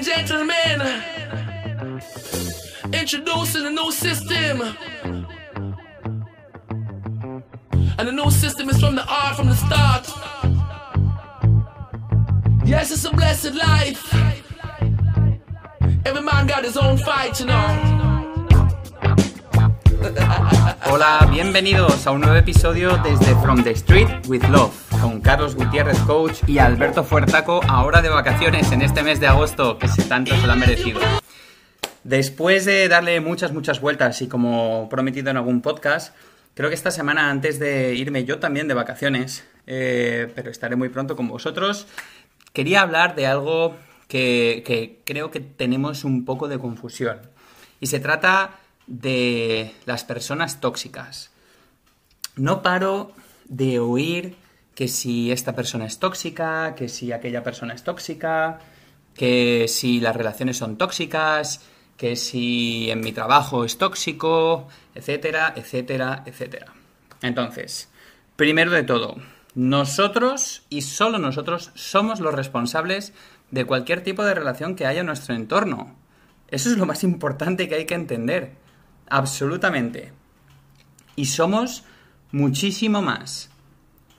and gentlemen, introducing a new system. And the new system is from the art from the start. Yes, it's a blessed life. Every man got his own fight, you know. Hola, bienvenidos a un nuevo episodio desde From the Street with Love, con Carlos Gutiérrez, coach, y Alberto Fuertaco, ahora de vacaciones en este mes de agosto, que se tanto se lo ha merecido. Después de darle muchas, muchas vueltas y como prometido en algún podcast, creo que esta semana antes de irme yo también de vacaciones, eh, pero estaré muy pronto con vosotros, quería hablar de algo que, que creo que tenemos un poco de confusión. Y se trata de las personas tóxicas. No paro de oír que si esta persona es tóxica, que si aquella persona es tóxica, que si las relaciones son tóxicas, que si en mi trabajo es tóxico, etcétera, etcétera, etcétera. Entonces, primero de todo, nosotros y solo nosotros somos los responsables de cualquier tipo de relación que haya en nuestro entorno. Eso es lo más importante que hay que entender. Absolutamente. Y somos muchísimo más.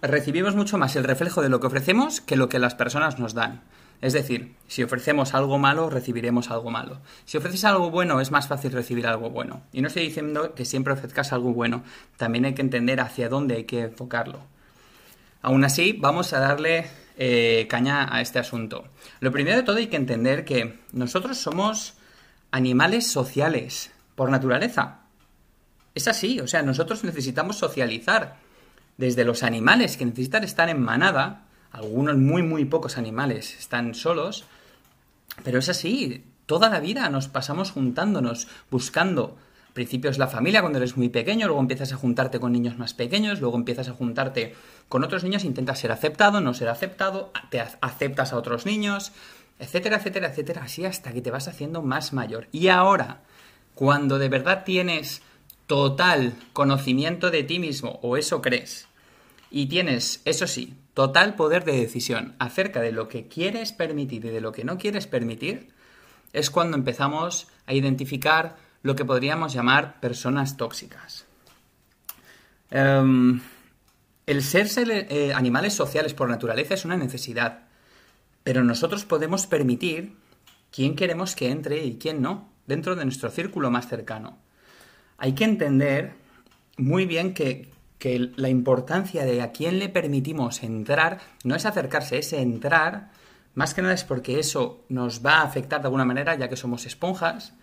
Recibimos mucho más el reflejo de lo que ofrecemos que lo que las personas nos dan. Es decir, si ofrecemos algo malo, recibiremos algo malo. Si ofreces algo bueno, es más fácil recibir algo bueno. Y no estoy diciendo que siempre ofrezcas algo bueno, también hay que entender hacia dónde hay que enfocarlo. Aún así, vamos a darle eh, caña a este asunto. Lo primero de todo hay que entender que nosotros somos animales sociales por naturaleza. Es así, o sea, nosotros necesitamos socializar. Desde los animales que necesitan estar en manada, algunos muy, muy pocos animales están solos, pero es así, toda la vida nos pasamos juntándonos, buscando. Al principio es la familia cuando eres muy pequeño, luego empiezas a juntarte con niños más pequeños, luego empiezas a juntarte con otros niños, intentas ser aceptado, no ser aceptado, te aceptas a otros niños, etcétera, etcétera, etcétera, así hasta que te vas haciendo más mayor. Y ahora, cuando de verdad tienes total conocimiento de ti mismo, o eso crees, y tienes, eso sí, total poder de decisión acerca de lo que quieres permitir y de lo que no quieres permitir, es cuando empezamos a identificar lo que podríamos llamar personas tóxicas. Em, el ser, eh, animales sociales por naturaleza es una necesidad, pero nosotros podemos permitir quién queremos que entre y quién no dentro de nuestro círculo más cercano. Hay que entender muy bien que, la importancia de a quién le permitimos entrar no es acercarse, es entrar, más que nada es porque eso nos va a afectar de alguna manera, ya que somos esponjas.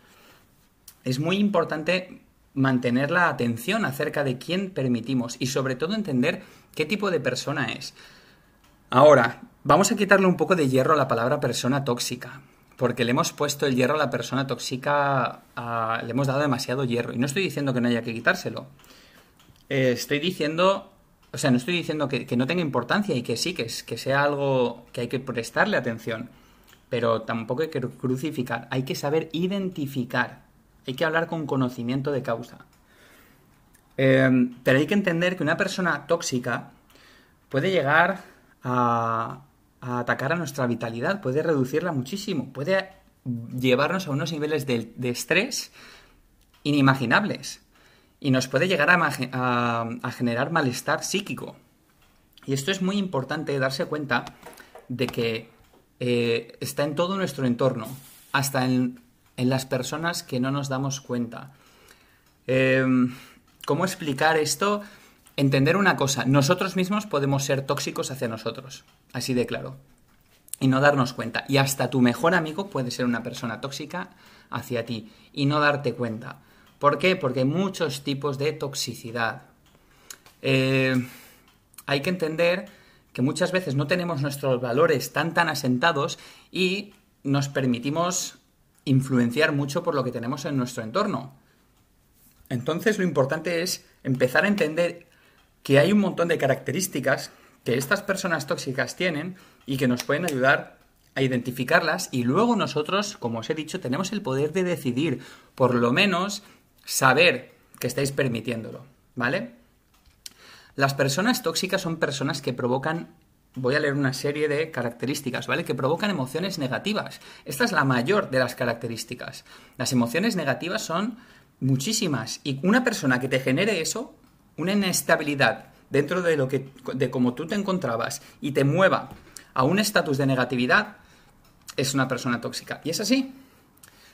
Es muy importante mantener la atención acerca de quién permitimos y sobre todo entender qué tipo de persona es. Ahora, vamos a quitarle un poco de hierro a la palabra persona tóxica porque le hemos puesto el hierro a la persona tóxica, le hemos dado demasiado hierro. Y no estoy diciendo que no haya que quitárselo. Eh, estoy diciendo, o sea, no estoy diciendo que, no tenga importancia y que sí, que, es, que sea algo que hay que prestarle atención. Pero tampoco hay que crucificar, hay que saber identificar, hay que hablar con conocimiento de causa. Eh, pero hay que entender que una persona tóxica puede llegar a, a atacar a nuestra vitalidad, puede reducirla muchísimo, puede llevarnos a unos niveles de, estrés inimaginables y nos puede llegar a, generar malestar psíquico. Y esto es muy importante darse cuenta de que eh, está en todo nuestro entorno, hasta en, las personas que no nos damos cuenta. Em, ¿Cómo explicar esto? Entender una cosa, nosotros mismos podemos ser tóxicos hacia nosotros, así de claro, y no darnos cuenta. Y hasta tu mejor amigo puede ser una persona tóxica hacia ti y no darte cuenta. ¿Por qué? Porque hay muchos tipos de toxicidad. Eh, hay que entender que muchas veces no tenemos nuestros valores tan tan asentados y nos permitimos influenciar mucho por lo que tenemos en nuestro entorno. Entonces lo importante es empezar a entender que hay un montón de características que estas personas tóxicas tienen y que nos pueden ayudar a identificarlas y luego nosotros, como os he dicho, tenemos el poder de decidir, por lo menos saber que estáis permitiéndolo, ¿vale? Las personas tóxicas son personas que provocan voy a leer una serie de características, ¿vale? Que provocan emociones negativas. Esta es la mayor de las características. Las emociones negativas son muchísimas. Y una persona que te genere eso, una inestabilidad dentro de lo que. de cómo tú te encontrabas y te mueva a un estatus de negatividad, es una persona tóxica. Y es así.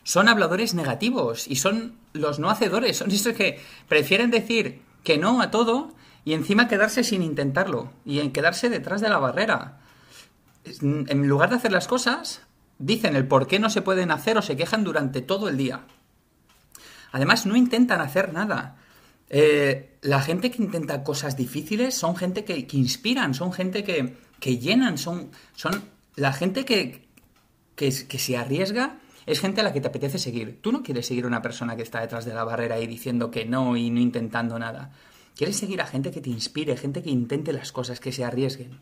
Son habladores negativos y son los no hacedores. Son esos que prefieren decir que no a todo y encima quedarse sin intentarlo y en quedarse detrás de la barrera. En lugar de hacer las cosas, dicen el por qué no se pueden hacer o se quejan durante todo el día. Además, no intentan hacer nada. Eh, la gente que intenta cosas difíciles son gente que, inspiran, son gente que, llenan, son, son la gente que, que, que se arriesga es gente a la que te apetece seguir. Tú no quieres seguir a una persona que está detrás de la barrera y diciendo que no y no intentando nada. Quieres seguir a gente que te inspire, gente que intente las cosas, que se arriesguen.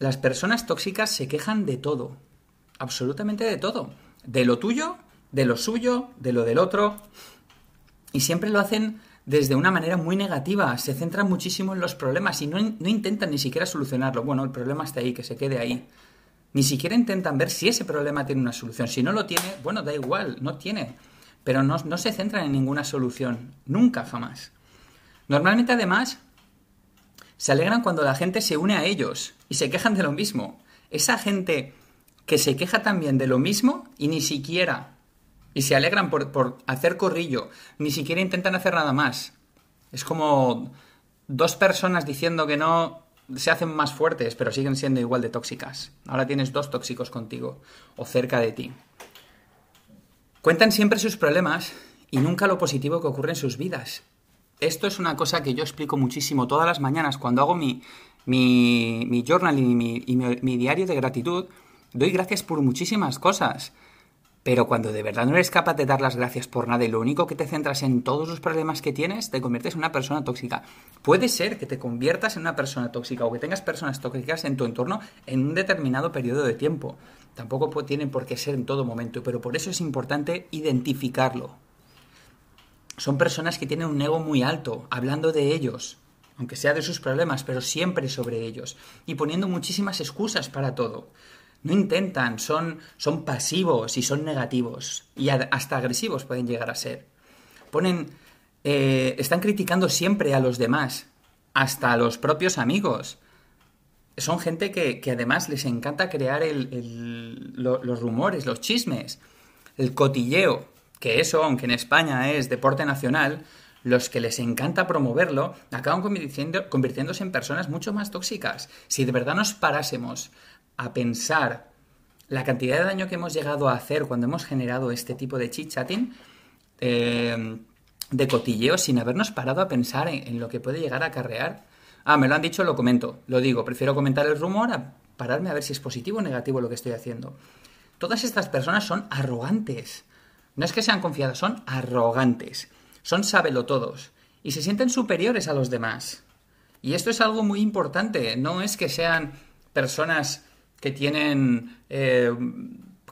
Las personas tóxicas se quejan de todo, absolutamente de todo, de lo tuyo, de lo suyo, de lo del otro, y siempre lo hacen desde una manera muy negativa, se centran muchísimo en los problemas y no, no, intentan ni siquiera solucionarlo. Bueno, el problema está ahí, que se quede ahí. Ni siquiera intentan ver si ese problema tiene una solución. Si no lo tiene, bueno, da igual, no tiene. Pero no, no se centran en ninguna solución, nunca, jamás. Normalmente además se alegran cuando la gente se une a ellos y se quejan de lo mismo. Esa gente que se queja también de lo mismo y ni siquiera, y se alegran por, hacer corrillo, ni siquiera intentan hacer nada más. Es como dos personas diciendo que no se hacen más fuertes, pero siguen siendo igual de tóxicas. Ahora tienes dos tóxicos contigo o cerca de ti. Cuentan siempre sus problemas y nunca lo positivo que ocurre en sus vidas. Esto es una cosa que yo explico muchísimo todas las mañanas cuando hago mi, mi, mi journaling y, mi, diario de gratitud. Doy gracias por muchísimas cosas. Pero cuando de verdad no eres capaz de dar las gracias por nada y lo único que te centras en todos los problemas que tienes, te conviertes en una persona tóxica. Puede ser que te conviertas en una persona tóxica o que tengas personas tóxicas en tu entorno en un determinado periodo de tiempo. Tampoco tienen por qué ser en todo momento, pero por eso es importante identificarlo son personas que tienen un ego muy alto, hablando de ellos, aunque sea de sus problemas, pero siempre sobre ellos, y poniendo muchísimas excusas para todo. No intentan, son, son pasivos y son negativos, y hasta agresivos pueden llegar a ser. Ponen, eh, están criticando siempre a los demás, hasta a los propios amigos. Son gente que, además les encanta crear los rumores, los chismes, el cotilleo que eso, aunque en España es deporte nacional, los que les encanta promoverlo acaban convirtiéndose en personas mucho más tóxicas. Si de verdad nos parásemos a pensar la cantidad de daño que hemos llegado a hacer cuando hemos generado este tipo de chit-chatting, eh, de cotilleo, sin habernos parado a pensar en, en, lo que puede llegar a acarrear. Ah, me lo han dicho, lo comento. Lo digo, prefiero comentar el rumor a pararme a ver si es positivo o negativo lo que estoy haciendo. Todas estas personas son arrogantes. No es que sean confiados, son arrogantes, son todos y se sienten superiores a los demás. Y esto es algo muy importante, no es que sean personas que tienen... Eh,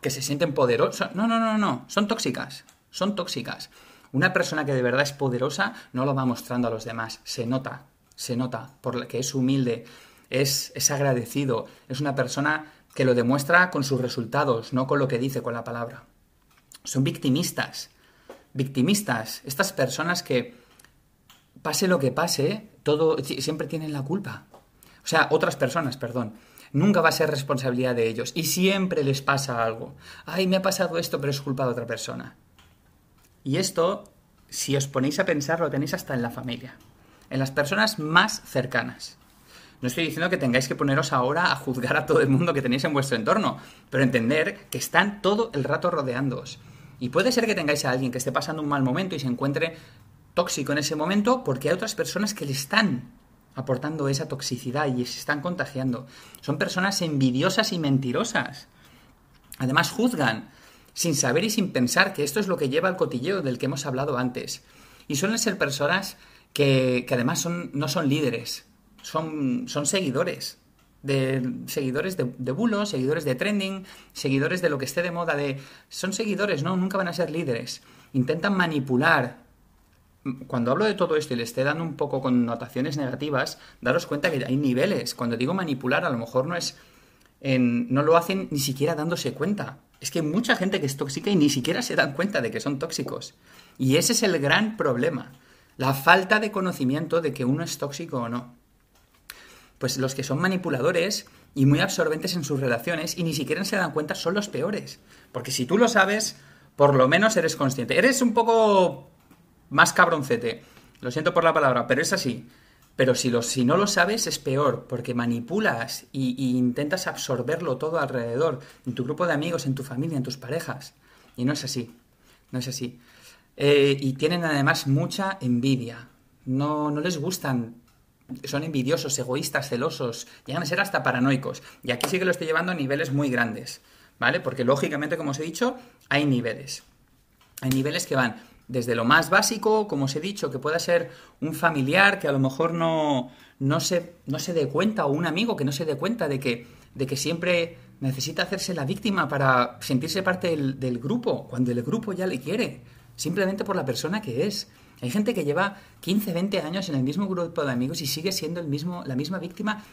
que se sienten poderosas. No, no, no, no, son tóxicas, son tóxicas. Una persona que de verdad es poderosa no lo va mostrando a los demás, se nota, se nota, porque es humilde, es, es agradecido, es una persona que lo demuestra con sus resultados, no con lo que dice con la palabra son victimistas. Victimistas, estas personas que, pase lo que pase, todo, siempre tienen la culpa. O sea, otras personas, perdón. Nunca va a ser responsabilidad de ellos y siempre les pasa algo. Ay, me ha pasado esto, pero es culpa de otra persona. Y esto, si os ponéis a pensar, lo tenéis hasta en la familia, en las personas más cercanas. No estoy diciendo que tengáis que poneros ahora a juzgar a todo el mundo que tenéis en vuestro entorno, pero entender que están todo el rato rodeándoos. Y puede ser que tengáis a alguien que esté pasando un mal momento y se encuentre tóxico en ese momento porque hay otras personas que le están aportando esa toxicidad y se están contagiando. Son personas envidiosas y mentirosas. Además juzgan sin saber y sin pensar que esto es lo que lleva al cotilleo del que hemos hablado antes. Y suelen ser personas que, además son, no son líderes, son, son seguidores de seguidores de, de bulos, seguidores de trending, seguidores de lo que esté de moda, de son seguidores, no, nunca van a ser líderes. Intentan manipular cuando hablo de todo esto y le esté dando un poco connotaciones negativas, daros cuenta que hay niveles. Cuando digo manipular, a lo mejor no es. no lo hacen ni siquiera dándose cuenta. Es que hay mucha gente que es tóxica y ni siquiera se dan cuenta de que son tóxicos. Y ese es el gran problema. La falta de conocimiento de que uno es tóxico o no. Pues los que son manipuladores y muy absorbentes en sus relaciones y ni siquiera se dan cuenta son los peores. Porque si tú lo sabes, por lo menos eres consciente. Eres un poco más cabroncete. Lo siento por la palabra, pero es así. Pero si, lo, si no lo sabes es peor, porque manipulas y, intentas absorberlo todo alrededor, en tu grupo de amigos, en tu familia, en tus parejas. Y no es así. No es así. Eh, y tienen además mucha envidia. No, no les gustan. Son envidiosos, egoístas, celosos. Llegan a ser hasta paranoicos. Y aquí sí que lo estoy llevando a niveles muy grandes. ¿Vale? Porque lógicamente, como os he dicho, hay niveles. Hay niveles que van desde lo más básico, como os he dicho, que pueda ser un familiar que a lo mejor no, no, se, no se dé cuenta, o un amigo que no se dé cuenta de que, de que siempre necesita hacerse la víctima para sentirse parte del, del, grupo, cuando el grupo ya le quiere, simplemente por la persona que es. Hay gente que lleva 15, 20 años en el mismo grupo de amigos y sigue siendo el mismo, la misma víctima.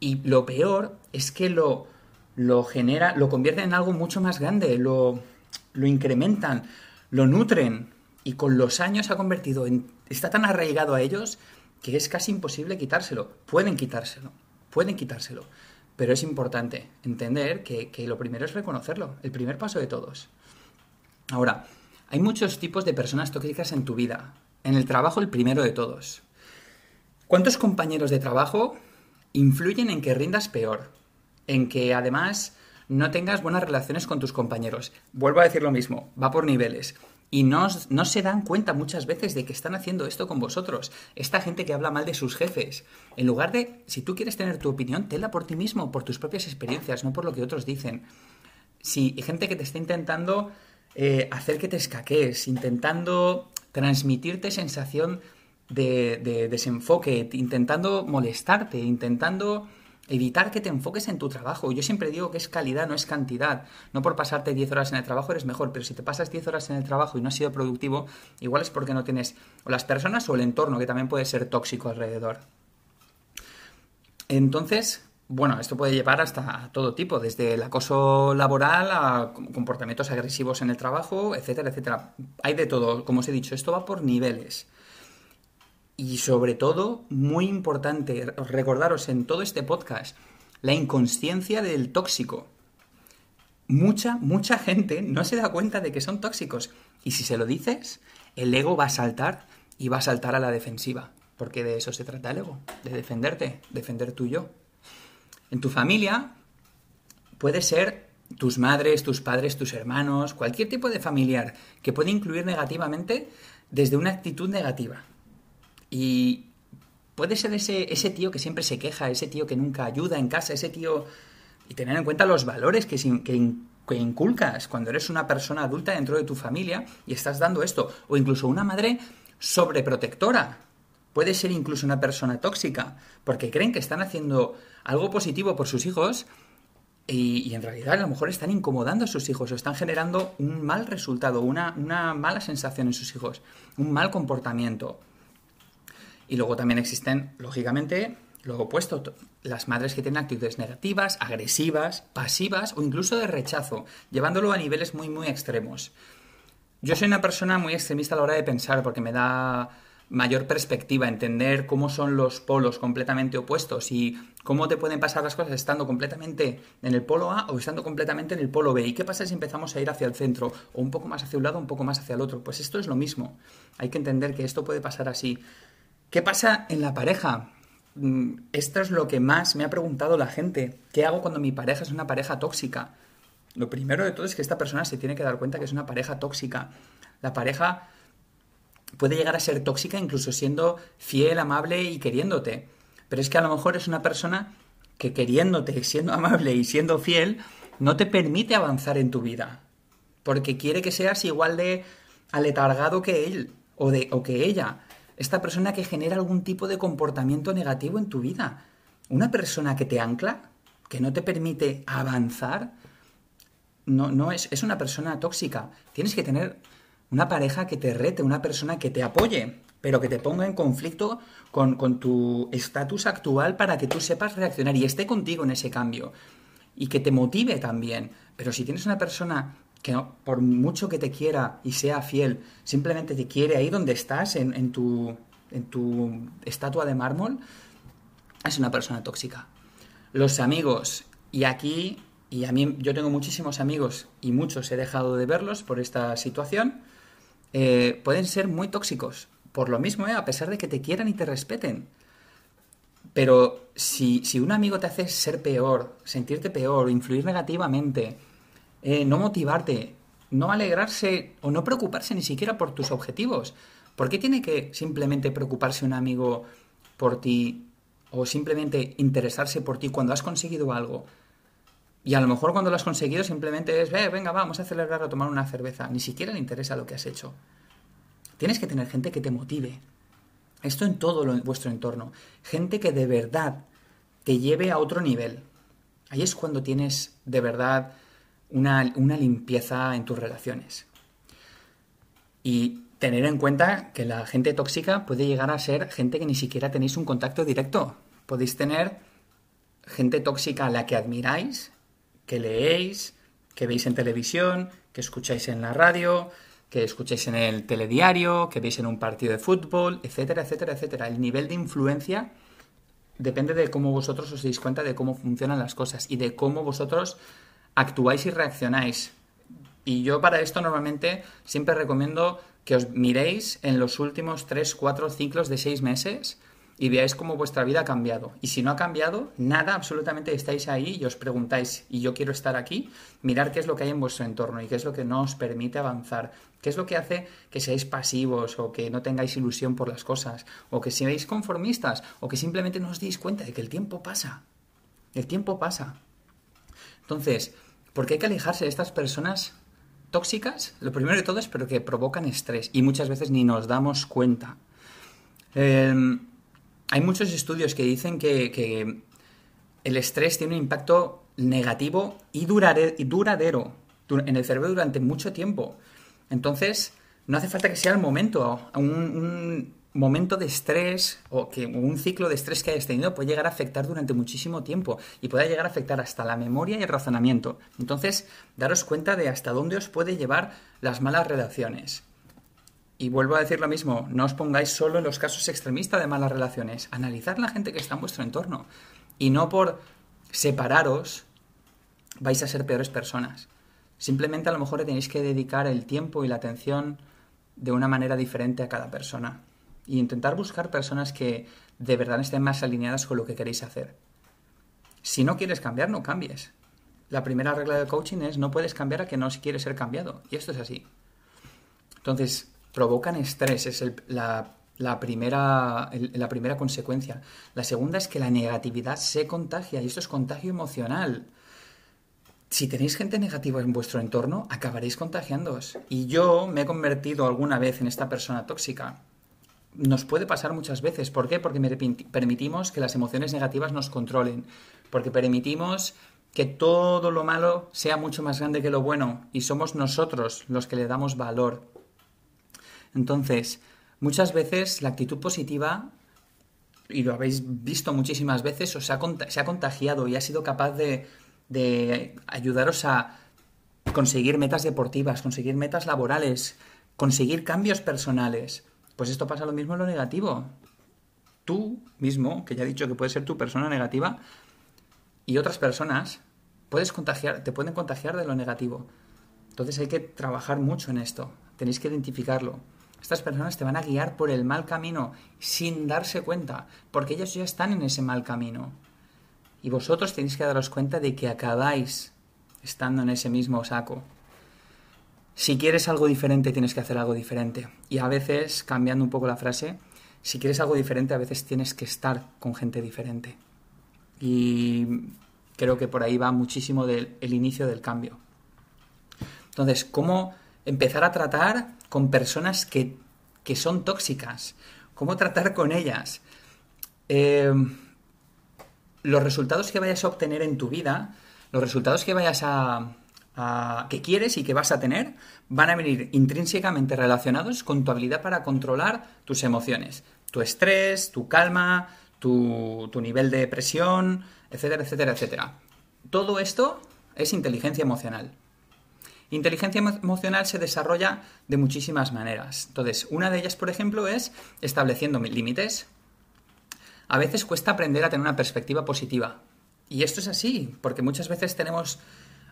Y lo peor es que lo, lo genera, lo convierte en algo mucho más grande, lo, lo incrementan, lo nutren, y con los años ha convertido en... está tan arraigado a ellos que es casi imposible quitárselo. Pueden quitárselo, pueden quitárselo. Pero es importante entender que, lo primero es reconocerlo, el primer paso de todos. Ahora, hay muchos tipos de personas tóxicas en tu vida. En el trabajo, el primero de todos. ¿Cuántos compañeros de trabajo influyen en que rindas peor? En que además no tengas buenas relaciones con tus compañeros. Vuelvo a decir lo mismo, va por niveles y no, se dan cuenta muchas veces de que están haciendo esto con vosotros. Esta gente que habla mal de sus jefes. En lugar de, si tú quieres tener tu opinión, tenla por ti mismo, por tus propias experiencias, no por lo que otros dicen. Si hay gente que te está intentando eh, hacer que te escaques, intentando transmitirte sensación de desenfoque, intentando molestarte, intentando Evitar que te enfoques en tu trabajo. Yo siempre digo que es calidad, no es cantidad. No por pasarte 10 horas en el trabajo eres mejor, pero si te pasas 10 horas en el trabajo y no has sido productivo, igual es porque no tienes o las personas o el entorno, que también puede ser tóxico alrededor. Entonces, bueno, esto puede llevar hasta todo tipo, desde el acoso laboral a comportamientos agresivos en el trabajo, etcétera, etcétera. Hay de todo, como os he dicho, esto va por niveles. Y sobre todo, muy importante, recordaros en todo este podcast, la inconsciencia del tóxico. Mucha, mucha gente no se da cuenta de que son tóxicos. Y si se lo dices, el ego va a saltar y va a saltar a la defensiva. Porque de eso se trata el ego, de defenderte, defender tu yo. En tu familia puede ser tus madres, tus padres, tus hermanos, cualquier tipo de familiar que puede incluir negativamente desde una actitud negativa. Y puede ser ese, ese tío que siempre se queja, ese tío que nunca ayuda en casa, ese tío... Y tener en cuenta los valores que, inculcas cuando eres una persona adulta dentro de tu familia y estás dando esto. O incluso una madre sobreprotectora. Puede ser incluso una persona tóxica, porque creen que están haciendo algo positivo por sus hijos y, en realidad a lo mejor están incomodando a sus hijos o están generando un mal resultado, una mala sensación en sus hijos, un mal comportamiento. Y luego también existen, lógicamente, lo opuesto, las madres que tienen actitudes negativas, agresivas, pasivas o incluso de rechazo, llevándolo a niveles muy, muy extremos. Yo soy una persona muy extremista a la hora de pensar porque me da mayor perspectiva, entender cómo son los polos completamente opuestos y cómo te pueden pasar las cosas estando completamente en el polo A o estando completamente en el polo B. ¿Y qué pasa si empezamos a ir hacia el centro o un poco más hacia un lado un poco más hacia el otro? Pues esto es lo mismo. Hay que entender que esto puede pasar así. ¿Qué pasa en la pareja? Mm, esto es lo que más me ha preguntado la gente. ¿Qué hago cuando mi pareja es una pareja tóxica? Lo primero de todo es que esta persona se tiene que dar cuenta que es una pareja tóxica. La pareja puede llegar a ser tóxica incluso siendo fiel, amable y queriéndote. Pero es que a lo mejor es una persona que queriéndote, siendo amable y siendo fiel, no te permite avanzar en tu vida. Porque quiere que seas igual de aletargado que él o, de, o que ella esta persona que genera algún tipo de comportamiento negativo en tu vida. Una persona que te ancla, que no te permite avanzar, no, no es, una persona tóxica. Tienes que tener una pareja que te rete, una persona que te apoye. pero que te ponga en conflicto con, con tu estatus actual para que tú sepas reaccionar y esté contigo en ese cambio. Y que te motive también. Pero si tienes una persona que por mucho que te quiera y sea fiel, simplemente te quiere ahí donde estás, en, tu, en tu estatua de mármol, es una persona tóxica. Los amigos, y aquí, y a mí yo tengo muchísimos amigos y muchos he dejado de verlos por esta situación, eh, pueden ser muy tóxicos. Por lo mismo, ¿eh? a pesar de que te quieran y te respeten. Pero si, si un amigo te hace ser peor, sentirte peor, influir negativamente, eh, no motivarte, no alegrarse o no preocuparse ni siquiera por tus objetivos, ¿por qué tiene que simplemente preocuparse un amigo por ti o simplemente interesarse por ti cuando has conseguido algo? Y a lo mejor cuando lo has conseguido simplemente es, eh, venga, vamos a celebrar o tomar una cerveza. Ni siquiera le interesa lo que has hecho. Tienes que tener gente que te motive. Esto en todo vuestro entorno. Gente que de verdad te lleve a otro nivel. Ahí es cuando tienes de verdad una, una limpieza en tus relaciones. Y tener en cuenta que la gente tóxica puede llegar a ser gente que ni siquiera tenéis un contacto directo. Podéis tener gente tóxica a la que admiráis, que leéis, que veis en televisión, que escucháis en la radio, que escucháis en el telediario, que veis en un partido de fútbol, etcétera, etcétera, etcétera. El nivel de influencia depende de cómo vosotros os deis cuenta de cómo funcionan las cosas y de cómo vosotros actuáis y reaccionáis. Y yo para esto normalmente siempre recomiendo que os miréis en los últimos 3, 4 ciclos de 6 meses y veáis cómo vuestra vida ha cambiado. Y si no ha cambiado, nada, absolutamente estáis ahí y os preguntáis, y yo quiero estar aquí, mirar qué es lo que hay en vuestro entorno y qué es lo que no os permite avanzar, qué es lo que hace que seáis pasivos o que no tengáis ilusión por las cosas, o que seáis conformistas, o que simplemente no os deis cuenta de que el tiempo pasa. El tiempo pasa. Entonces, ¿por qué hay que alejarse de estas personas tóxicas? Lo primero de todo es pero que provocan estrés y muchas veces ni nos damos cuenta. Eh, hay muchos estudios que dicen que, el estrés tiene un impacto negativo y duradero en el cerebro durante mucho tiempo. Entonces, no hace falta que sea el momento, momento de estrés o que un ciclo de estrés que hayas tenido puede llegar a afectar durante muchísimo tiempo y puede llegar a afectar hasta la memoria y el razonamiento. Entonces, daros cuenta de hasta dónde os puede llevar las malas relaciones. Y vuelvo a decir lo mismo, no os pongáis solo en los casos extremistas de malas relaciones, analizad la gente que está en vuestro entorno. Y no por separaros vais a ser peores personas. Simplemente a lo mejor tenéis que dedicar el tiempo y la atención de una manera diferente a cada persona. Y intentar buscar personas que de verdad estén más alineadas con lo que queréis hacer. Si no quieres cambiar, no cambies. La primera regla del coaching es no puedes cambiar a que no quieres ser cambiado. Y esto es así. Entonces, provocan estrés, es la, primera, la primera consecuencia. La segunda es que la negatividad se contagia y esto es contagio emocional. Si tenéis gente negativa en vuestro entorno, acabaréis contagiándoos. Y yo me he convertido alguna vez en esta persona tóxica. Nos puede pasar muchas veces. ¿Por qué? Porque permitimos que las emociones negativas nos controlen. Porque permitimos que todo lo malo sea mucho más grande que lo bueno. Y somos nosotros los que le damos valor. Entonces, muchas veces la actitud positiva, y lo habéis visto muchísimas veces, os ha, se ha contagiado y ha sido capaz de, de ayudaros a conseguir metas deportivas, conseguir metas laborales, conseguir cambios personales. Pues esto pasa lo mismo en lo negativo. Tú mismo, que ya he dicho que puedes ser tu persona negativa, y otras personas puedes contagiar, te pueden contagiar de lo negativo. Entonces hay que trabajar mucho en esto. Tenéis que identificarlo. Estas personas te van a guiar por el mal camino sin darse cuenta, porque ellos ya están en ese mal camino. Y vosotros tenéis que daros cuenta de que acabáis estando en ese mismo saco. Si quieres algo diferente, tienes que hacer algo diferente. Y a veces, cambiando un poco la frase, si quieres algo diferente, a veces tienes que estar con gente diferente. Y creo que por ahí va muchísimo el inicio del cambio. Entonces, ¿cómo empezar a tratar con personas que, son tóxicas. ¿Cómo tratar con ellas? Em, los resultados que vayas a obtener en tu vida, los resultados que vayas a, que quieres y que vas a tener van a venir intrínsecamente relacionados con tu habilidad para controlar tus emociones, tu estrés, tu calma, tu, tu nivel de presión, etcétera, etcétera, etcétera. Todo esto es inteligencia emocional. Inteligencia emocional se desarrolla de muchísimas maneras. Entonces, una de ellas, por ejemplo, es estableciendo límites. A veces cuesta aprender a tener una perspectiva positiva. Y esto es así, porque muchas veces tenemos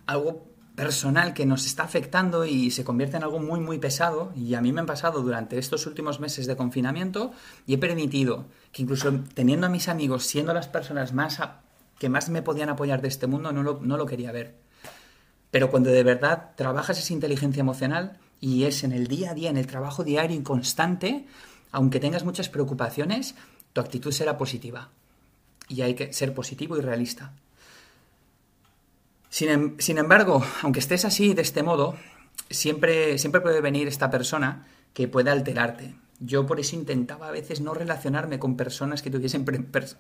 algo personal que nos está afectando y se convierte en algo muy muy pesado. Y a mí me han pasado durante estos últimos meses de confinamiento y he permitido que incluso teniendo a mis amigos siendo las personas más que más me podían apoyar de este mundo no lo, no lo quería ver. Pero cuando de verdad trabajas esa inteligencia emocional y es en el día a día en el trabajo diario y constante aunque tengas muchas preocupaciones tu actitud será positiva. Y hay que ser positivo y realista Em, sin, embargo, aunque estés así, de este modo, siempre, siempre puede venir esta persona que puede alterarte. Yo por eso intentaba a veces no relacionarme con personas que tuviesen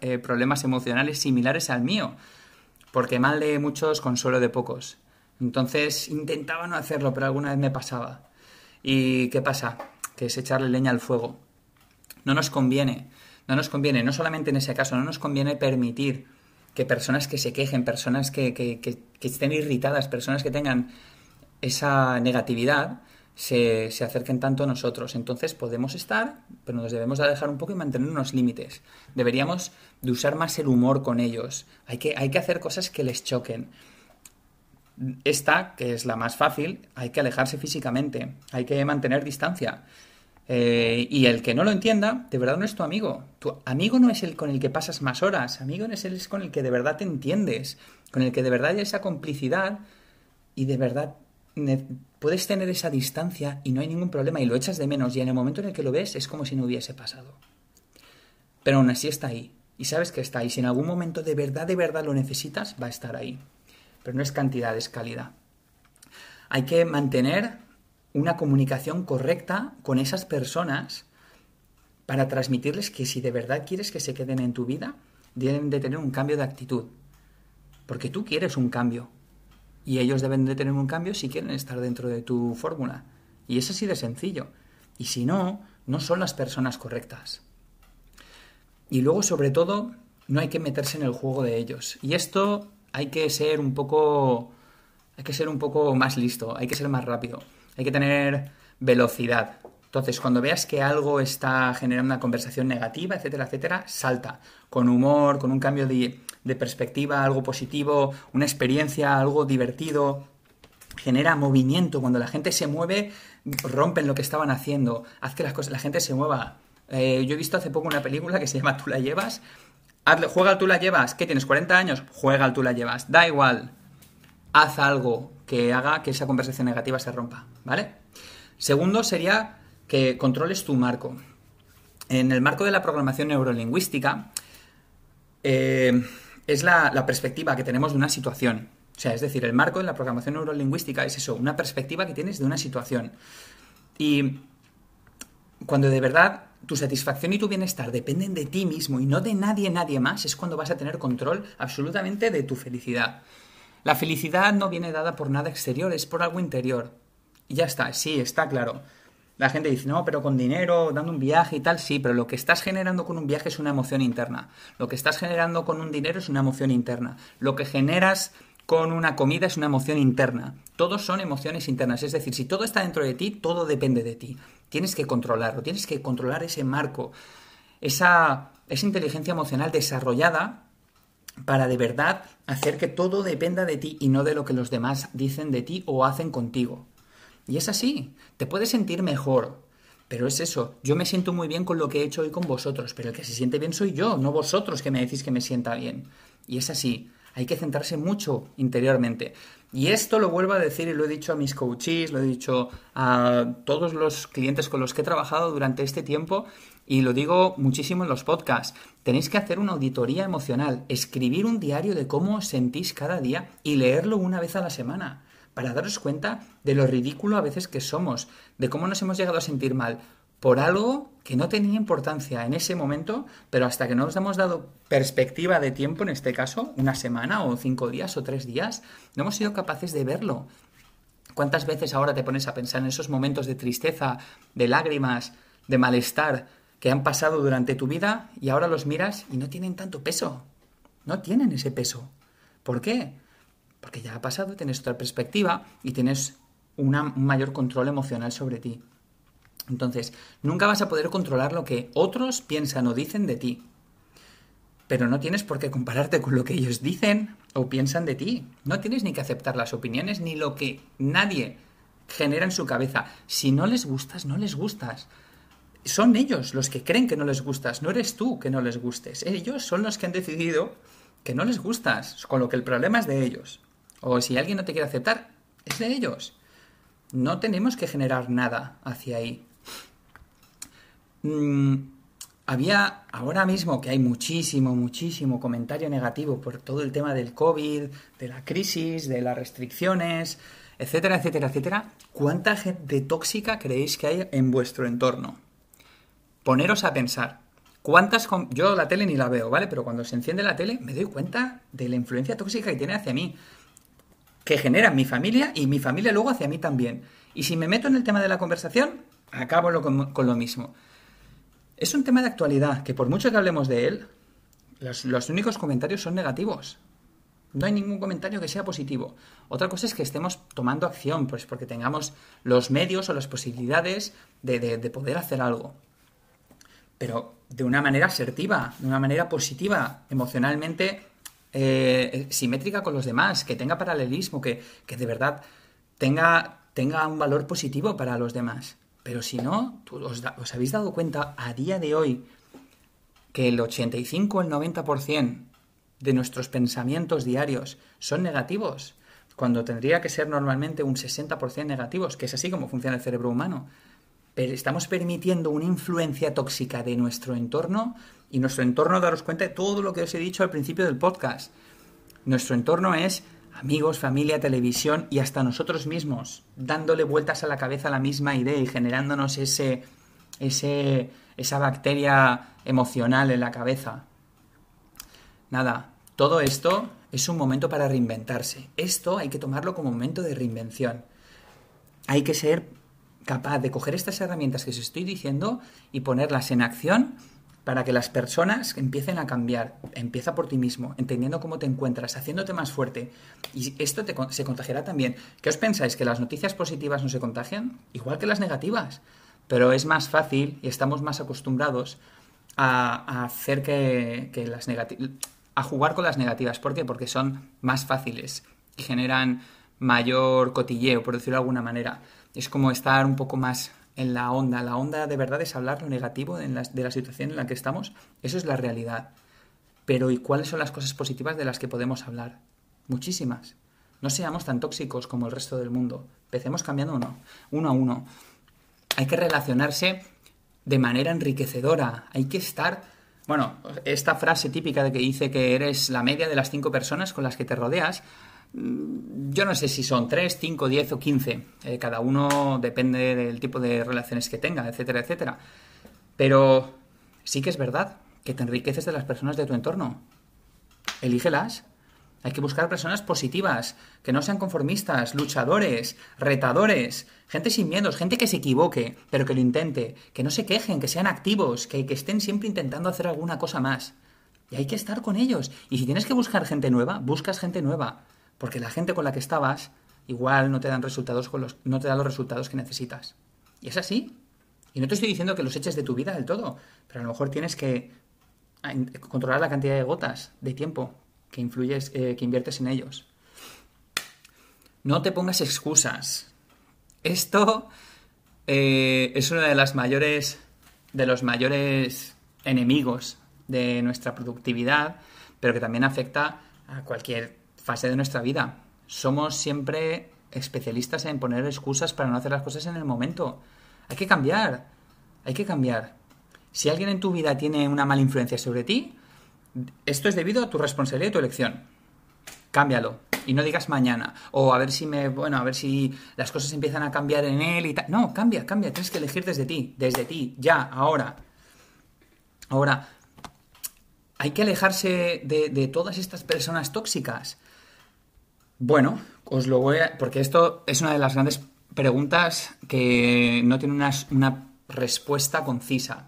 eh, problemas emocionales similares al mío, porque mal de muchos, consuelo de pocos. Entonces intentaba no hacerlo, pero alguna vez me pasaba. ¿Y qué pasa? Que es echarle leña al fuego. No nos conviene, no nos conviene, no solamente en ese caso, no nos conviene permitir que personas que se quejen, personas que, que, estén irritadas, personas que tengan esa negatividad, se, se, acerquen tanto a nosotros. Entonces podemos estar, pero nos debemos dejar un poco y mantener unos límites. Deberíamos de usar más el humor con ellos. Hay que, hay que hacer cosas que les choquen. Esta, que es la más fácil, hay que alejarse físicamente, hay que mantener distancia. Eh, y el que no lo entienda, de verdad no es tu amigo. Tu amigo no es el con el que pasas más horas, amigo es el con el que de verdad te entiendes, con el que de verdad hay esa complicidad y de verdad puedes tener esa distancia y no hay ningún problema y lo echas de menos y en el momento en el que lo ves es como si no hubiese pasado. Pero aún así está ahí y sabes que está ahí. Si en algún momento de verdad, de verdad lo necesitas, va a estar ahí. Pero no es cantidad, es calidad. Hay que mantener una comunicación correcta con esas personas para transmitirles que si de verdad quieres que se queden en tu vida, deben de tener un cambio de actitud. Porque tú quieres un cambio. Y ellos deben de tener un cambio si quieren estar dentro de tu fórmula. Y es así de sencillo. Y si no, no son las personas correctas. Y luego, sobre todo, no hay que meterse en el juego de ellos. Y esto hay que ser un poco. Hay que ser un poco más listo, hay que ser más rápido hay que tener velocidad. Entonces, cuando veas que algo está generando una conversación negativa, etcétera, etcétera, salta. Con humor, con un cambio de, perspectiva, algo positivo, una experiencia, algo divertido. Genera movimiento. Cuando la gente se mueve, rompen lo que estaban haciendo. Haz que las cosas, la gente se mueva. Eh, yo he visto hace poco una película que se llama Tú la llevas. juega al tú la llevas. ¿Qué tienes? ¿40 años? Juega al tú la llevas. Da igual. Haz algo que haga que esa conversación negativa se rompa, ¿vale? Segundo sería que controles tu marco. En el marco de la programación neurolingüística eh, es la, la perspectiva que tenemos de una situación. O sea, es decir, el marco de la programación neurolingüística es eso, una perspectiva que tienes de una situación. Y cuando de verdad tu satisfacción y tu bienestar dependen de ti mismo y no de nadie, nadie más, es cuando vas a tener control absolutamente de tu felicidad. La felicidad no viene dada por nada exterior, es por algo interior. Y ya está, sí, está claro. La gente dice, no, pero con dinero, dando un viaje y tal, sí, pero lo que estás generando con un viaje es una emoción interna. Lo que estás generando con un dinero es una emoción interna. Lo que generas con una comida es una emoción interna. Todos son emociones internas. Es decir, si todo está dentro de ti, todo depende de ti. Tienes que controlarlo, tienes que controlar ese marco, esa, esa inteligencia emocional desarrollada para de verdad hacer que todo dependa de ti y no de lo que los demás dicen de ti o hacen contigo. Y es así, te puedes sentir mejor, pero es eso, yo me siento muy bien con lo que he hecho hoy con vosotros, pero el que se siente bien soy yo, no vosotros que me decís que me sienta bien. Y es así, hay que centrarse mucho interiormente. Y esto lo vuelvo a decir y lo he dicho a mis coaches, lo he dicho a todos los clientes con los que he trabajado durante este tiempo y lo digo muchísimo en los podcasts. Tenéis que hacer una auditoría emocional, escribir un diario de cómo os sentís cada día y leerlo una vez a la semana para daros cuenta de lo ridículo a veces que somos, de cómo nos hemos llegado a sentir mal por algo que no tenía importancia en ese momento, pero hasta que no nos hemos dado perspectiva de tiempo, en este caso, una semana o cinco días o tres días, no hemos sido capaces de verlo. ¿Cuántas veces ahora te pones a pensar en esos momentos de tristeza, de lágrimas, de malestar que han pasado durante tu vida y ahora los miras y no tienen tanto peso? No tienen ese peso. ¿Por qué? Porque ya ha pasado, tienes otra perspectiva y tienes una, un mayor control emocional sobre ti. Entonces, nunca vas a poder controlar lo que otros piensan o dicen de ti. Pero no tienes por qué compararte con lo que ellos dicen o piensan de ti. No tienes ni que aceptar las opiniones ni lo que nadie genera en su cabeza. Si no les gustas, no les gustas. Son ellos los que creen que no les gustas, no eres tú que no les gustes. Ellos son los que han decidido que no les gustas, con lo que el problema es de ellos. O si alguien no te quiere aceptar, es de ellos. No tenemos que generar nada hacia ahí. Mm, había ahora mismo que hay muchísimo, muchísimo comentario negativo por todo el tema del COVID, de la crisis, de las restricciones, etcétera, etcétera, etcétera. ¿Cuánta gente tóxica creéis que hay en vuestro entorno? Poneros a pensar. ¿Cuántas... Yo la tele ni la veo, ¿vale? Pero cuando se enciende la tele me doy cuenta de la influencia tóxica que tiene hacia mí. Que genera mi familia y mi familia luego hacia mí también. Y si me meto en el tema de la conversación, acabo con lo mismo. Es un tema de actualidad que por mucho que hablemos de él, los, únicos comentarios son negativos. No hay ningún comentario que sea positivo. Otra cosa es que estemos tomando acción, pues porque tengamos los medios o las posibilidades de, poder hacer algo. Pero de una manera asertiva, de una manera positiva, emocionalmente eh, simétrica con los demás, que tenga paralelismo, que, de verdad tenga, tenga un valor positivo para los demás. Pero si no, os, os, habéis dado cuenta a día de hoy que el 85 o el 90% de nuestros pensamientos diarios son negativos, cuando tendría que ser normalmente un 60% negativos, que es así como funciona el cerebro humano. Estamos permitiendo una influencia tóxica de nuestro entorno y nuestro entorno, daros cuenta de todo lo que os he dicho al principio del podcast. Nuestro entorno es amigos, familia, televisión y hasta nosotros mismos, dándole vueltas a la cabeza a la misma idea y generándonos ese, ese, esa bacteria emocional en la cabeza. Nada, todo esto es un momento para reinventarse. Esto hay que tomarlo como momento de reinvención. Hay que ser capaz de coger estas herramientas que os estoy diciendo y ponerlas en acción para que las personas empiecen a cambiar. Empieza por ti mismo, entendiendo cómo te encuentras, haciéndote más fuerte. Y esto te, se contagiará también. ¿Qué os pensáis? ¿Que las noticias positivas no se contagian? Igual que las negativas. Pero es más fácil y estamos más acostumbrados a, hacer que, que las negativas. a jugar con las negativas. ¿Por qué? Porque son más fáciles y generan mayor cotilleo, por decirlo de alguna manera. Es como estar un poco más en la onda. La onda de verdad es hablar lo negativo de la, de la situación en la que estamos. Eso es la realidad. Pero ¿y cuáles son las cosas positivas de las que podemos hablar? Muchísimas. No seamos tan tóxicos como el resto del mundo. Empecemos cambiando uno, uno a uno. Hay que relacionarse de manera enriquecedora. Hay que estar... Bueno, esta frase típica de que dice que eres la media de las cinco personas con las que te rodeas, yo no sé si son 3, 5, 10 o 15. Eh, cada uno depende del tipo de relaciones que tenga, etcétera, etcétera. Pero sí que es verdad que te enriqueces de las personas de tu entorno. Elígelas. Hay que buscar personas positivas, que no sean conformistas, luchadores, retadores, gente sin miedos, gente que se equivoque, pero que lo intente, que no se quejen, que sean activos, que, que estén siempre intentando hacer alguna cosa más. Y hay que estar con ellos. Y si tienes que buscar gente nueva, buscas gente nueva. Porque la gente con la que estabas igual no te dan resultados con los, no te da los resultados que necesitas. Y es así. Y no te estoy diciendo que los eches de tu vida del todo, pero a lo mejor tienes que controlar la cantidad de gotas de tiempo que influyes, eh, que inviertes en ellos. No te pongas excusas. Esto eh, es uno de las mayores de los mayores enemigos de nuestra productividad, pero que también afecta a cualquier fase de nuestra vida. Somos siempre especialistas en poner excusas para no hacer las cosas en el momento. Hay que cambiar, hay que cambiar. Si alguien en tu vida tiene una mala influencia sobre ti, esto es debido a tu responsabilidad y tu elección. Cámbialo y no digas mañana o a ver si me, bueno, a ver si las cosas empiezan a cambiar en él y tal. No, cambia, cambia, tienes que elegir desde ti, desde ti, ya, ahora. Ahora, hay que alejarse de, de todas estas personas tóxicas. Bueno, os lo voy a... Porque esto es una de las grandes preguntas que no tiene una, una respuesta concisa.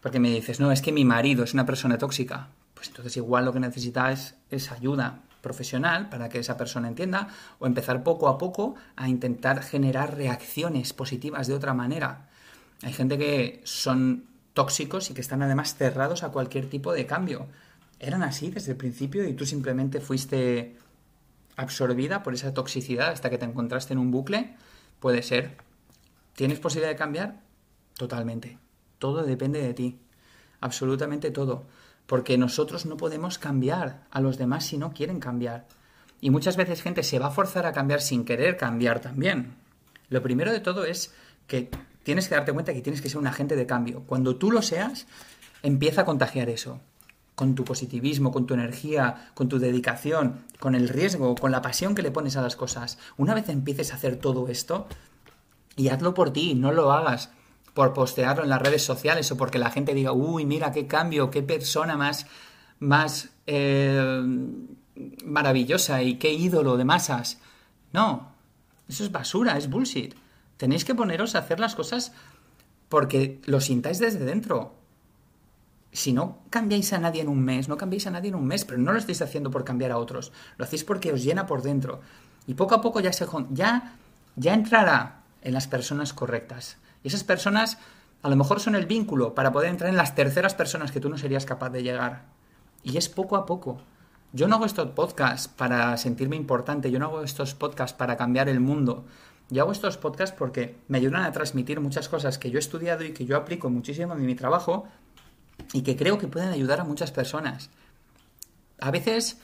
Porque me dices, no, es que mi marido es una persona tóxica. Pues entonces igual lo que necesita es, es ayuda profesional para que esa persona entienda o empezar poco a poco a intentar generar reacciones positivas de otra manera. Hay gente que son tóxicos y que están además cerrados a cualquier tipo de cambio. Eran así desde el principio y tú simplemente fuiste absorbida por esa toxicidad hasta que te encontraste en un bucle. Puede ser. ¿Tienes posibilidad de cambiar? Totalmente. Todo depende de ti. Absolutamente todo. Porque nosotros no podemos cambiar a los demás si no quieren cambiar. Y muchas veces gente se va a forzar a cambiar sin querer cambiar también. Lo primero de todo es que tienes que darte cuenta que tienes que ser un agente de cambio. Cuando tú lo seas, empieza a contagiar eso. Con tu positivismo, con tu energía, con tu dedicación, con el riesgo, con la pasión que le pones a las cosas. Una vez empieces a hacer todo esto, y hazlo por ti, no lo hagas por postearlo en las redes sociales o porque la gente diga, uy, mira qué cambio, qué persona más, más eh, maravillosa y qué ídolo de masas. No, eso es basura, es bullshit. Tenéis que poneros a hacer las cosas porque lo sintáis desde dentro. Si no cambiáis a nadie en un mes, no cambiáis a nadie en un mes, pero no lo estáis haciendo por cambiar a otros. Lo hacéis porque os llena por dentro. Y poco a poco ya se ya ya entrará en las personas correctas. Y esas personas a lo mejor son el vínculo para poder entrar en las terceras personas que tú no serías capaz de llegar. Y es poco a poco. Yo no hago estos podcasts para sentirme importante, yo no hago estos podcasts para cambiar el mundo. Yo hago estos podcasts porque me ayudan a transmitir muchas cosas que yo he estudiado y que yo aplico muchísimo en mi trabajo y que creo que pueden ayudar a muchas personas. A veces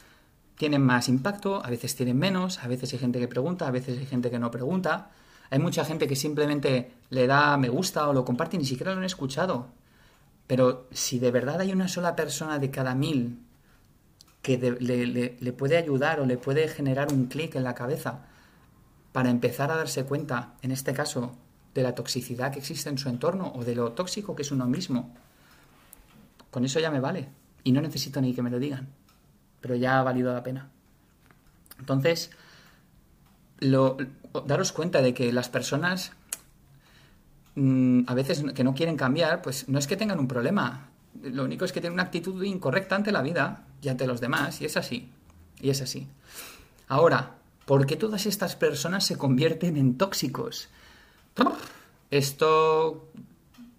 tienen más impacto, a veces tienen menos, a veces hay gente que pregunta, a veces hay gente que no pregunta. Hay mucha gente que simplemente le da me gusta o lo comparte y ni siquiera lo han escuchado. Pero si de verdad hay una sola persona de cada mil que le, puede ayudar o le puede generar un clic en la cabeza para empezar a darse cuenta, en este caso, de la toxicidad que existe en su entorno o de lo tóxico que es uno mismo, con eso ya me vale. Y no necesito ni que me lo digan. Pero ya ha valido la pena. Entonces, lo, daros cuenta de que las personas mm, a veces que no quieren cambiar, pues no es que tengan un problema. Lo único es que tienen una actitud incorrecta ante la vida y ante los demás. Y es así. Y es así. Ahora, ¿por qué todas estas personas se convierten en tóxicos? Esto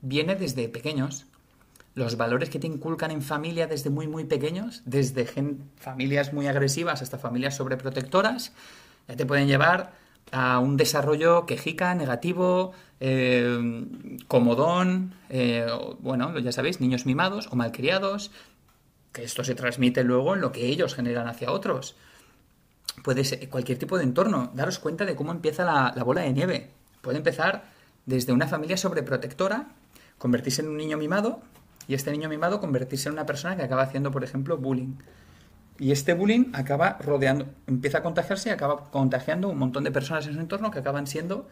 viene desde pequeños. Los valores que te inculcan en familia desde muy, muy pequeños, desde familias muy agresivas hasta familias sobreprotectoras, ya te pueden llevar a un desarrollo quejica, negativo, eh, comodón, eh, bueno, ya sabéis, niños mimados o malcriados, que esto se transmite luego en lo que ellos generan hacia otros. Puede ser cualquier tipo de entorno. Daros cuenta de cómo empieza la, la bola de nieve. Puede empezar desde una familia sobreprotectora, convertirse en un niño mimado, y este niño mimado convertirse en una persona que acaba haciendo, por ejemplo, bullying. Y este bullying acaba rodeando, empieza a contagiarse y acaba contagiando un montón de personas en su entorno que acaban siendo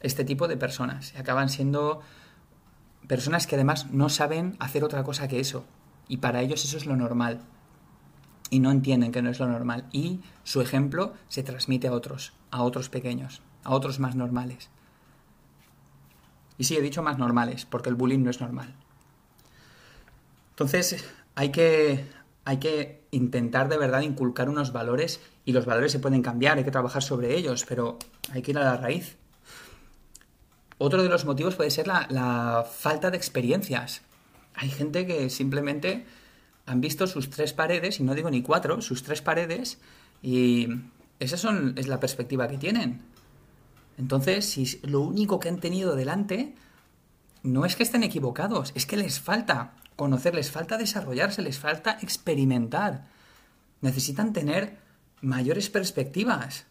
este tipo de personas. Y acaban siendo personas que además no saben hacer otra cosa que eso. Y para ellos eso es lo normal. Y no entienden que no es lo normal. Y su ejemplo se transmite a otros, a otros pequeños, a otros más normales. Y sí, he dicho más normales, porque el bullying no es normal. Entonces, hay que, hay que intentar de verdad inculcar unos valores y los valores se pueden cambiar, hay que trabajar sobre ellos, pero hay que ir a la raíz. Otro de los motivos puede ser la, falta de experiencias. Hay gente que simplemente han visto sus tres paredes, y no digo ni cuatro, sus tres paredes, y esa son, es la perspectiva que tienen. Entonces, si lo único que han tenido delante no es que estén equivocados, es que les falta conocer, les falta desarrollarse, les falta experimentar. Necesitan tener mayores perspectivas.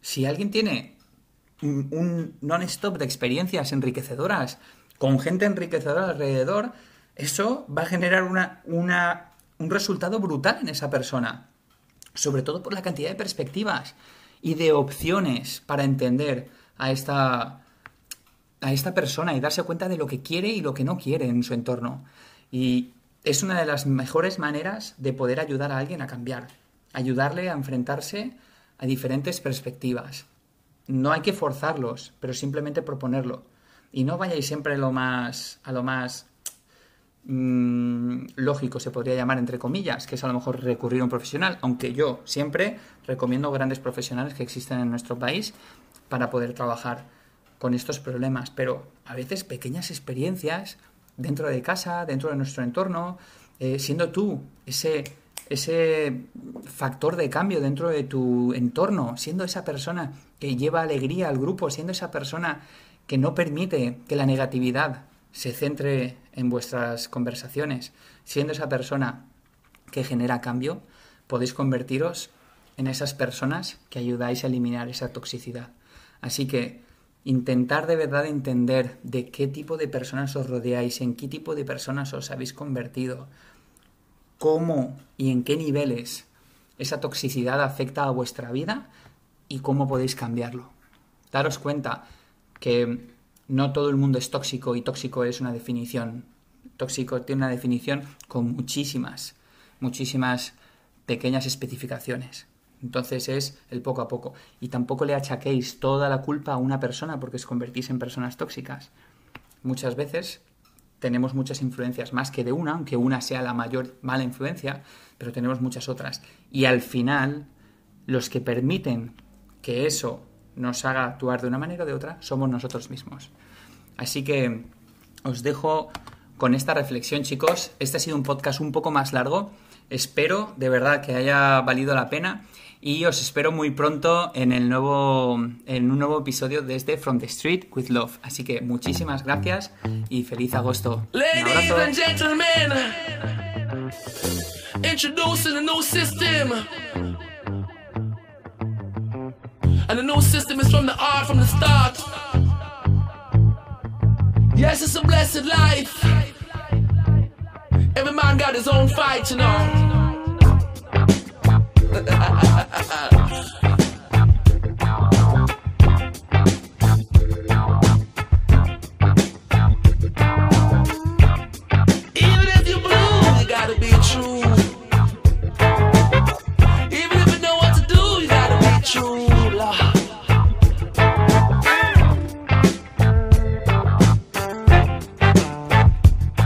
Si alguien tiene un, non-stop de experiencias enriquecedoras con gente enriquecedora alrededor, eso va a generar una, una, un resultado brutal en esa persona. Sobre todo por la cantidad de perspectivas y de opciones para entender a esta, a esta persona y darse cuenta de lo que quiere y lo que no quiere en su entorno. Y es una de las mejores maneras de poder ayudar a alguien a cambiar, ayudarle a enfrentarse a diferentes perspectivas. No hay que forzarlos, pero simplemente proponerlo. Y no vayáis siempre a lo más, a lo más mm, lógico, se podría llamar entre comillas, que es a lo mejor recurrir a un profesional, aunque yo siempre recomiendo grandes profesionales que existen en nuestro país para poder trabajar con estos problemas, pero a veces pequeñas experiencias dentro de casa, dentro de nuestro entorno, eh, siendo tú ese, ese factor de cambio dentro de tu entorno, siendo esa persona que lleva alegría al grupo, siendo esa persona que no permite que la negatividad se centre en vuestras conversaciones, siendo esa persona que genera cambio, podéis convertiros en esas personas que ayudáis a eliminar esa toxicidad. Así que intentar de verdad entender de qué tipo de personas os rodeáis, en qué tipo de personas os habéis convertido, cómo y en qué niveles esa toxicidad afecta a vuestra vida y cómo podéis cambiarlo. Daros cuenta que no todo el mundo es tóxico y tóxico es una definición. Tóxico tiene una definición con muchísimas, muchísimas pequeñas especificaciones. Entonces es el poco a poco. Y tampoco le achaquéis toda la culpa a una persona porque os convertís en personas tóxicas. Muchas veces tenemos muchas influencias, más que de una, aunque una sea la mayor mala influencia, pero tenemos muchas otras. Y al final, los que permiten que eso nos haga actuar de una manera o de otra somos nosotros mismos. Así que os dejo con esta reflexión, chicos. Este ha sido un podcast un poco más largo. Espero de verdad que haya valido la pena y os espero muy pronto en, el nuevo, en un nuevo episodio desde From the Street with Love. Así que muchísimas gracias y feliz agosto. Ladies and gentlemen, introducing a new system. And the new system is from the art from the start. Yes, it's a blessed life. Every man got his own fight, you know.